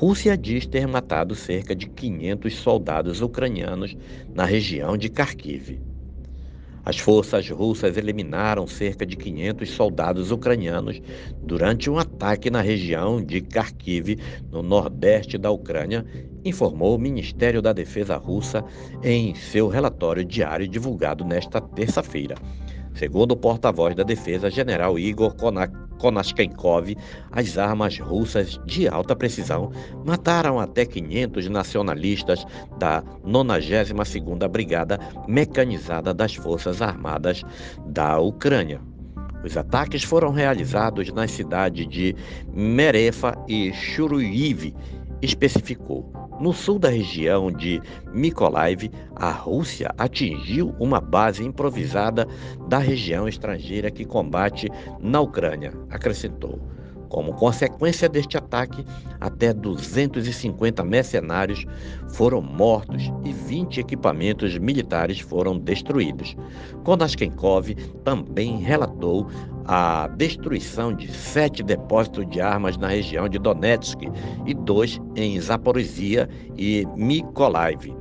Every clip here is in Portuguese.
Rússia diz ter matado cerca de 500 soldados ucranianos na região de Kharkiv. As forças russas eliminaram cerca de 500 soldados ucranianos durante um ataque na região de Kharkiv, no nordeste da Ucrânia, informou o Ministério da Defesa russa em seu relatório diário divulgado nesta terça-feira. Segundo o porta-voz da Defesa, General Igor Konashenkov, as armas russas de alta precisão mataram até 500 nacionalistas da 92ª Brigada Mecanizada das Forças Armadas da Ucrânia. Os ataques foram realizados nas cidades de Merefa e Churuiv, especificou. No sul da região de Mykolaiv, a Rússia atingiu uma base improvisada da região estrangeira que combate na Ucrânia, acrescentou. Como consequência deste ataque, até 250 mercenários foram mortos e 20 equipamentos militares foram destruídos. Konashenkov também relatou a destruição de sete depósitos de armas na região de Donetsk e dois em Zaporizhia e Mykolaiv.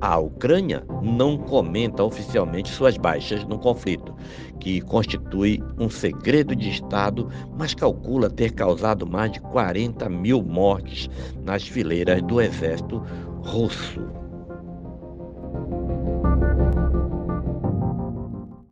A Ucrânia não comenta oficialmente suas baixas no conflito, que constitui um segredo de Estado, mas calcula ter causado mais de 40 mil mortes nas fileiras do exército russo.